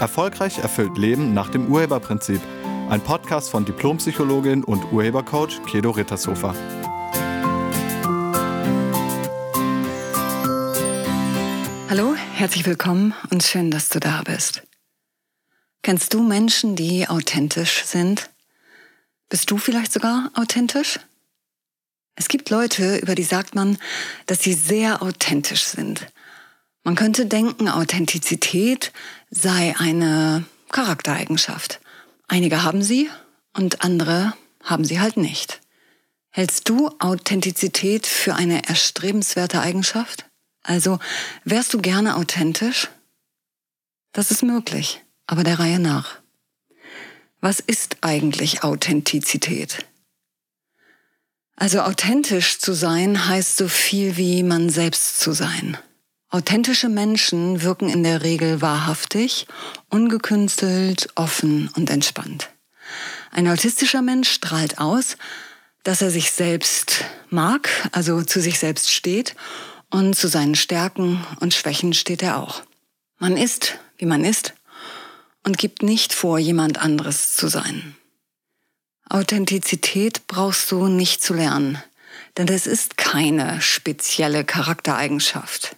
Erfolgreich erfüllt Leben nach dem Urheberprinzip. Ein Podcast von Diplompsychologin und Urhebercoach Kedo Rittershofer. Hallo, herzlich willkommen und schön, dass du da bist. Kennst du Menschen, die authentisch sind? Bist du vielleicht sogar authentisch? Es gibt Leute, über die sagt man, dass sie sehr authentisch sind. Man könnte denken, Authentizität sei eine Charaktereigenschaft. Einige haben sie und andere haben sie halt nicht. Hältst du Authentizität für eine erstrebenswerte Eigenschaft? Also wärst du gerne authentisch? Das ist möglich, aber der Reihe nach. Was ist eigentlich Authentizität? Also authentisch zu sein heißt so viel wie man selbst zu sein. Authentische Menschen wirken in der Regel wahrhaftig, ungekünstelt, offen und entspannt. Ein autistischer Mensch strahlt aus, dass er sich selbst mag, also zu sich selbst steht und zu seinen Stärken und Schwächen steht er auch. Man ist, wie man ist und gibt nicht vor, jemand anderes zu sein. Authentizität brauchst du nicht zu lernen, denn es ist keine spezielle Charaktereigenschaft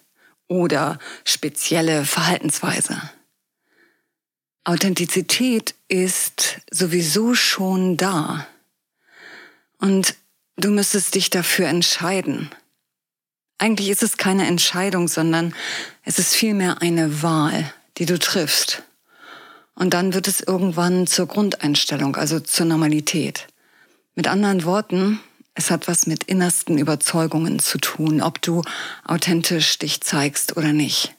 oder spezielle Verhaltensweise. Authentizität ist sowieso schon da. Und du müsstest dich dafür entscheiden. Eigentlich ist es keine Entscheidung, sondern es ist vielmehr eine Wahl, die du triffst. Und dann wird es irgendwann zur Grundeinstellung, also zur Normalität. Mit anderen Worten, es hat was mit innersten Überzeugungen zu tun, ob du authentisch dich zeigst oder nicht.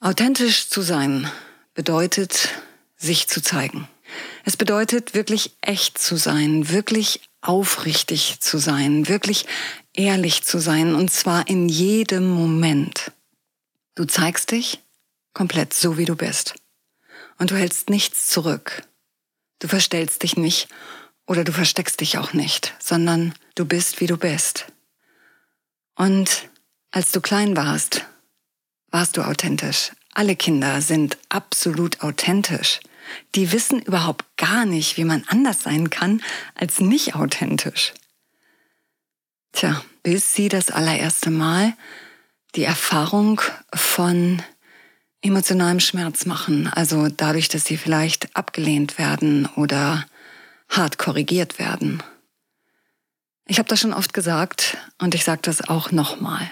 Authentisch zu sein bedeutet, sich zu zeigen. Es bedeutet, wirklich echt zu sein, wirklich aufrichtig zu sein, wirklich ehrlich zu sein, und zwar in jedem Moment. Du zeigst dich komplett so, wie du bist. Und du hältst nichts zurück. Du verstellst dich nicht oder du versteckst dich auch nicht, sondern du bist, wie du bist. Und als du klein warst, warst du authentisch. Alle Kinder sind absolut authentisch. Die wissen überhaupt gar nicht, wie man anders sein kann als nicht authentisch. Tja, bis sie das allererste Mal die Erfahrung von emotionalem Schmerz machen, also dadurch, dass sie vielleicht abgelehnt werden oder hart korrigiert werden. Ich habe das schon oft gesagt und ich sage das auch nochmal.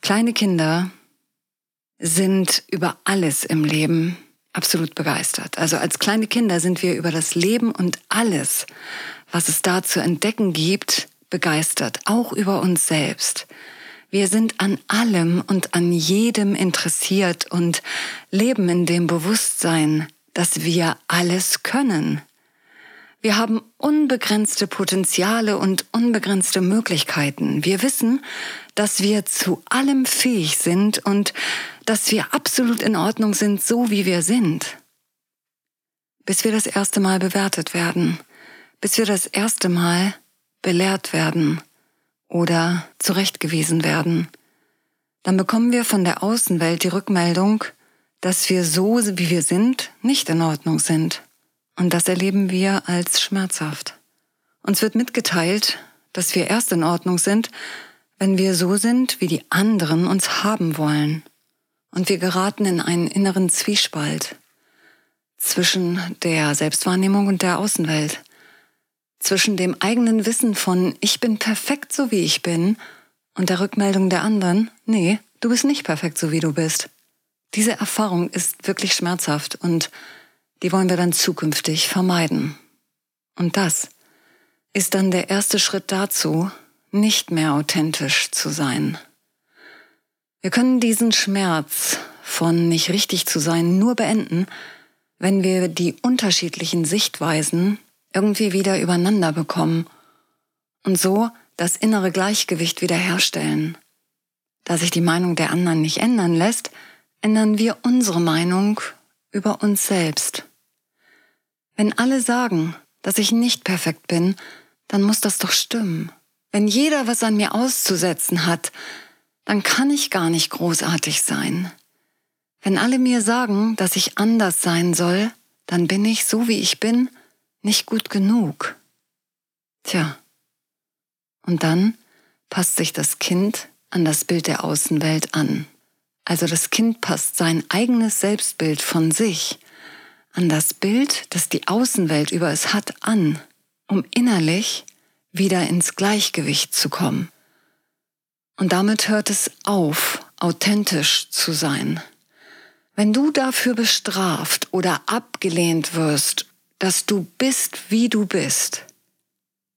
Kleine Kinder sind über alles im Leben absolut begeistert. Also als kleine Kinder sind wir über das Leben und alles, was es da zu entdecken gibt, begeistert, auch über uns selbst. Wir sind an allem und an jedem interessiert und leben in dem Bewusstsein, dass wir alles können. Wir haben unbegrenzte Potenziale und unbegrenzte Möglichkeiten. Wir wissen, dass wir zu allem fähig sind und dass wir absolut in Ordnung sind, so wie wir sind. Bis wir das erste Mal bewertet werden, bis wir das erste Mal belehrt werden oder zurechtgewiesen werden. Dann bekommen wir von der Außenwelt die Rückmeldung, dass wir so, wie wir sind, nicht in Ordnung sind. Und das erleben wir als schmerzhaft. Uns wird mitgeteilt, dass wir erst in Ordnung sind, wenn wir so sind, wie die anderen uns haben wollen. Und wir geraten in einen inneren Zwiespalt zwischen der Selbstwahrnehmung und der Außenwelt, zwischen dem eigenen Wissen von ich bin perfekt so wie ich bin und der Rückmeldung der anderen, nee, du bist nicht perfekt so wie du bist. Diese Erfahrung ist wirklich schmerzhaft und die wollen wir dann zukünftig vermeiden. Und das ist dann der erste Schritt dazu, nicht mehr authentisch zu sein. Wir können diesen Schmerz von nicht richtig zu sein nur beenden, wenn wir die unterschiedlichen Sichtweisen irgendwie wieder übereinander bekommen und so das innere Gleichgewicht wiederherstellen. Da sich die Meinung der anderen nicht ändern lässt, ändern wir unsere Meinung über uns selbst. Wenn alle sagen, dass ich nicht perfekt bin, dann muss das doch stimmen. Wenn jeder was an mir auszusetzen hat, dann kann ich gar nicht großartig sein. Wenn alle mir sagen, dass ich anders sein soll, dann bin ich, so wie ich bin, nicht gut genug. Tja. Und dann passt sich das Kind an das Bild der Außenwelt an. Also das Kind passt sein eigenes Selbstbild von sich an das Bild, das die Außenwelt über es hat, an, um innerlich wieder ins Gleichgewicht zu kommen. Und damit hört es auf, authentisch zu sein. Wenn du dafür bestraft oder abgelehnt wirst, dass du bist, wie du bist,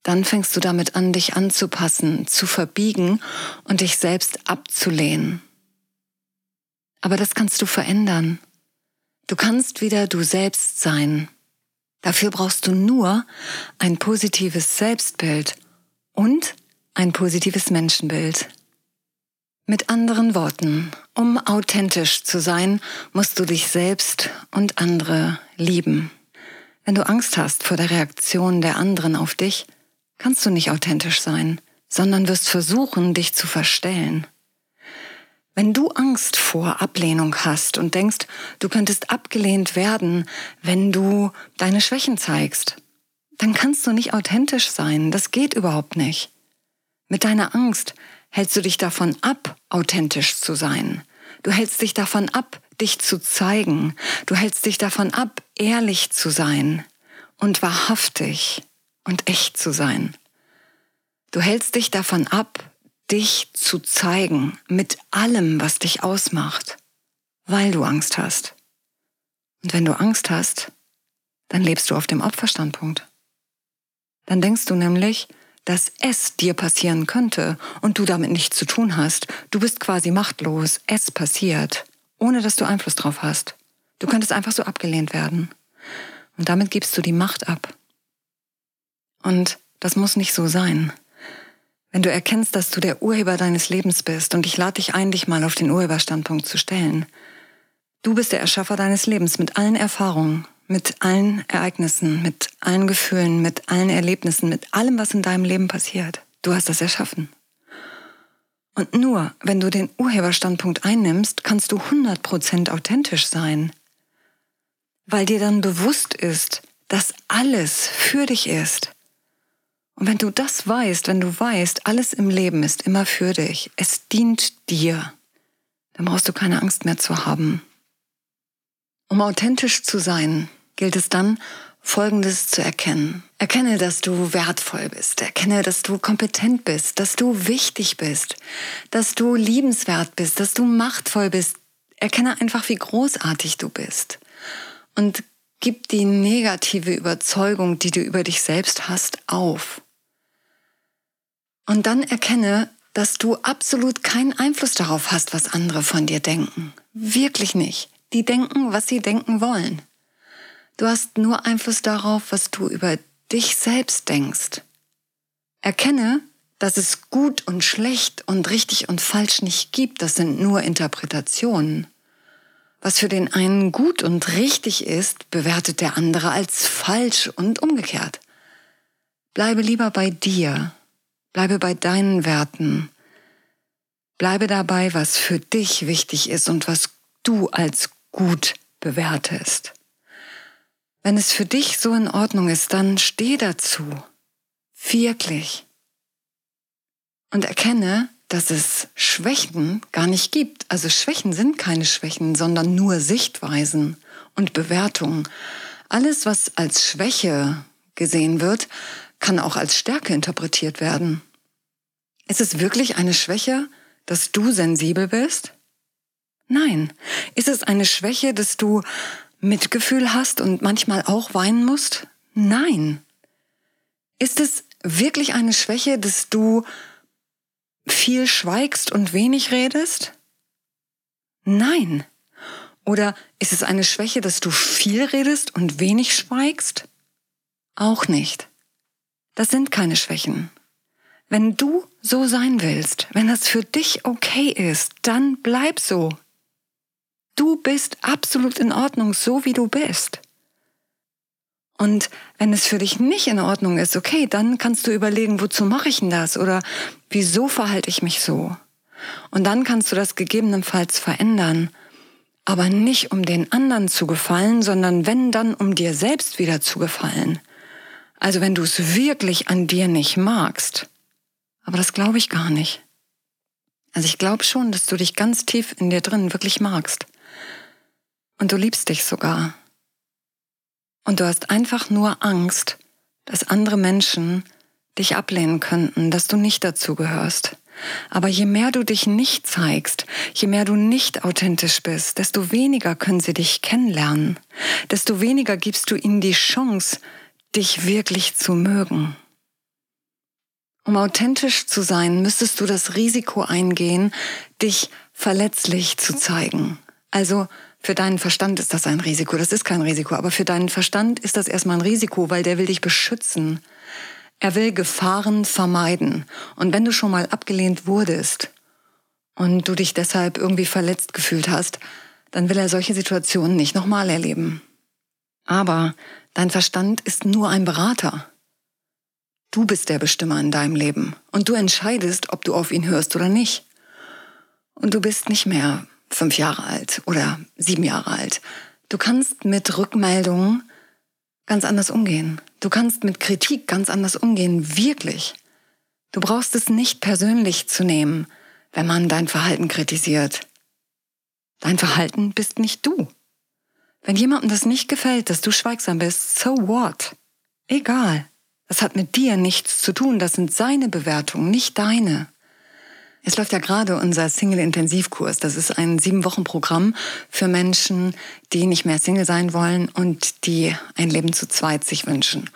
dann fängst du damit an, dich anzupassen, zu verbiegen und dich selbst abzulehnen. Aber das kannst du verändern. Du kannst wieder du selbst sein. Dafür brauchst du nur ein positives Selbstbild und ein positives Menschenbild. Mit anderen Worten, um authentisch zu sein, musst du dich selbst und andere lieben. Wenn du Angst hast vor der Reaktion der anderen auf dich, kannst du nicht authentisch sein, sondern wirst versuchen, dich zu verstellen. Wenn du Angst vor Ablehnung hast und denkst, du könntest abgelehnt werden, wenn du deine Schwächen zeigst, dann kannst du nicht authentisch sein. Das geht überhaupt nicht. Mit deiner Angst hältst du dich davon ab, authentisch zu sein. Du hältst dich davon ab, dich zu zeigen. Du hältst dich davon ab, ehrlich zu sein und wahrhaftig und echt zu sein. Du hältst dich davon ab, dich zu zeigen mit allem, was dich ausmacht, weil du Angst hast. Und wenn du Angst hast, dann lebst du auf dem Opferstandpunkt. Dann denkst du nämlich, dass es dir passieren könnte und du damit nichts zu tun hast. Du bist quasi machtlos. Es passiert, ohne dass du Einfluss drauf hast. Du könntest einfach so abgelehnt werden. Und damit gibst du die Macht ab. Und das muss nicht so sein. Wenn du erkennst, dass du der Urheber deines Lebens bist, und ich lade dich ein, dich mal auf den Urheberstandpunkt zu stellen. Du bist der Erschaffer deines Lebens mit allen Erfahrungen, mit allen Ereignissen, mit allen Gefühlen, mit allen Erlebnissen, mit allem, was in deinem Leben passiert. Du hast das erschaffen. Und nur wenn du den Urheberstandpunkt einnimmst, kannst du 100% authentisch sein. Weil dir dann bewusst ist, dass alles für dich ist. Und wenn du das weißt, wenn du weißt, alles im Leben ist immer für dich, es dient dir, dann brauchst du keine Angst mehr zu haben. Um authentisch zu sein, gilt es dann, Folgendes zu erkennen. Erkenne, dass du wertvoll bist. Erkenne, dass du kompetent bist, dass du wichtig bist, dass du liebenswert bist, dass du machtvoll bist. Erkenne einfach, wie großartig du bist. Und gib die negative Überzeugung, die du über dich selbst hast, auf. Und dann erkenne, dass du absolut keinen Einfluss darauf hast, was andere von dir denken. Wirklich nicht. Die denken, was sie denken wollen. Du hast nur Einfluss darauf, was du über dich selbst denkst. Erkenne, dass es gut und schlecht und richtig und falsch nicht gibt. Das sind nur Interpretationen. Was für den einen gut und richtig ist, bewertet der andere als falsch und umgekehrt. Bleibe lieber bei dir. Bleibe bei deinen Werten. Bleibe dabei, was für dich wichtig ist und was du als gut bewertest. Wenn es für dich so in Ordnung ist, dann steh dazu. Wirklich. Und erkenne, dass es Schwächen gar nicht gibt. Also Schwächen sind keine Schwächen, sondern nur Sichtweisen und Bewertungen. Alles, was als Schwäche gesehen wird, kann auch als Stärke interpretiert werden. Ist es wirklich eine Schwäche, dass du sensibel bist? Nein. Ist es eine Schwäche, dass du Mitgefühl hast und manchmal auch weinen musst? Nein. Ist es wirklich eine Schwäche, dass du viel schweigst und wenig redest? Nein. Oder ist es eine Schwäche, dass du viel redest und wenig schweigst? Auch nicht. Das sind keine Schwächen. Wenn du so sein willst, wenn das für dich okay ist, dann bleib so. Du bist absolut in Ordnung, so wie du bist. Und wenn es für dich nicht in Ordnung ist, okay, dann kannst du überlegen, wozu mache ich denn das oder wieso verhalte ich mich so? Und dann kannst du das gegebenenfalls verändern. aber nicht um den anderen zu gefallen, sondern wenn dann um dir selbst wieder zu gefallen. Also wenn du es wirklich an dir nicht magst. Aber das glaube ich gar nicht. Also ich glaube schon, dass du dich ganz tief in dir drin wirklich magst. Und du liebst dich sogar. Und du hast einfach nur Angst, dass andere Menschen dich ablehnen könnten, dass du nicht dazu gehörst. Aber je mehr du dich nicht zeigst, je mehr du nicht authentisch bist, desto weniger können sie dich kennenlernen, desto weniger gibst du ihnen die Chance, dich wirklich zu mögen. Um authentisch zu sein, müsstest du das Risiko eingehen, dich verletzlich zu zeigen. Also für deinen Verstand ist das ein Risiko. Das ist kein Risiko, aber für deinen Verstand ist das erstmal ein Risiko, weil der will dich beschützen. Er will Gefahren vermeiden. Und wenn du schon mal abgelehnt wurdest und du dich deshalb irgendwie verletzt gefühlt hast, dann will er solche Situationen nicht nochmal erleben. Aber dein Verstand ist nur ein Berater. Du bist der Bestimmer in deinem Leben und du entscheidest, ob du auf ihn hörst oder nicht. Und du bist nicht mehr fünf Jahre alt oder sieben Jahre alt. Du kannst mit Rückmeldungen ganz anders umgehen. Du kannst mit Kritik ganz anders umgehen, wirklich. Du brauchst es nicht persönlich zu nehmen, wenn man dein Verhalten kritisiert. Dein Verhalten bist nicht du. Wenn jemandem das nicht gefällt, dass du schweigsam bist, so what? Egal. Das hat mit dir nichts zu tun, das sind seine Bewertungen, nicht deine. Es läuft ja gerade unser Single-Intensivkurs. Das ist ein Sieben-Wochen-Programm für Menschen, die nicht mehr Single sein wollen und die ein Leben zu zweit sich wünschen.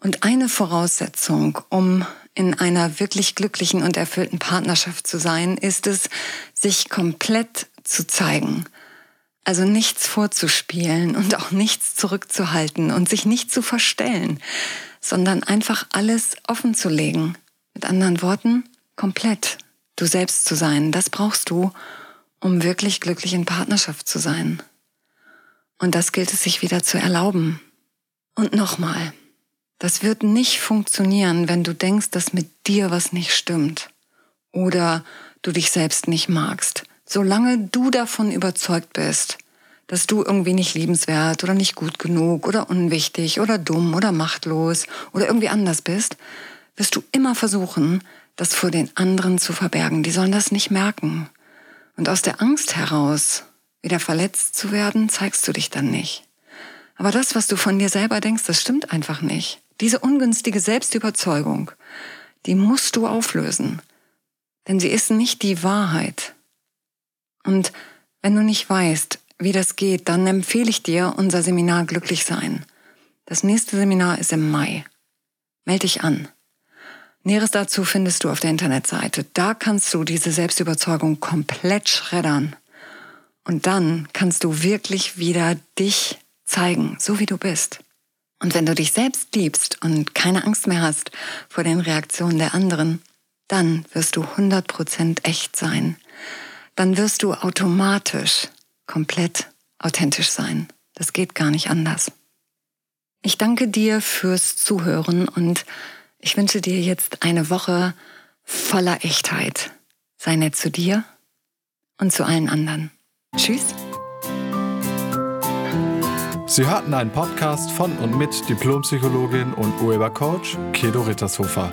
Und eine Voraussetzung, um in einer wirklich glücklichen und erfüllten Partnerschaft zu sein, ist es, sich komplett zu zeigen. Also nichts vorzuspielen und auch nichts zurückzuhalten und sich nicht zu verstellen, sondern einfach alles offen zu legen. Mit anderen Worten, komplett du selbst zu sein. Das brauchst du, um wirklich glücklich in Partnerschaft zu sein. Und das gilt es sich wieder zu erlauben. Und nochmal, das wird nicht funktionieren, wenn du denkst, dass mit dir was nicht stimmt oder du dich selbst nicht magst. Solange du davon überzeugt bist, dass du irgendwie nicht liebenswert oder nicht gut genug oder unwichtig oder dumm oder machtlos oder irgendwie anders bist, wirst du immer versuchen, das vor den anderen zu verbergen. Die sollen das nicht merken. Und aus der Angst heraus, wieder verletzt zu werden, zeigst du dich dann nicht. Aber das, was du von dir selber denkst, das stimmt einfach nicht. Diese ungünstige Selbstüberzeugung, die musst du auflösen. Denn sie ist nicht die Wahrheit. Und wenn du nicht weißt, wie das geht, dann empfehle ich dir unser Seminar Glücklich sein. Das nächste Seminar ist im Mai. Meld dich an. Näheres dazu findest du auf der Internetseite. Da kannst du diese Selbstüberzeugung komplett schreddern. Und dann kannst du wirklich wieder dich zeigen, so wie du bist. Und wenn du dich selbst liebst und keine Angst mehr hast vor den Reaktionen der anderen, dann wirst du 100% echt sein. Dann wirst du automatisch komplett authentisch sein. Das geht gar nicht anders. Ich danke dir fürs Zuhören und ich wünsche dir jetzt eine Woche voller Echtheit. Sei nett zu dir und zu allen anderen. Tschüss. Sie hörten einen Podcast von und mit Diplompsychologin und Urhebercoach Kedo Rittershofer.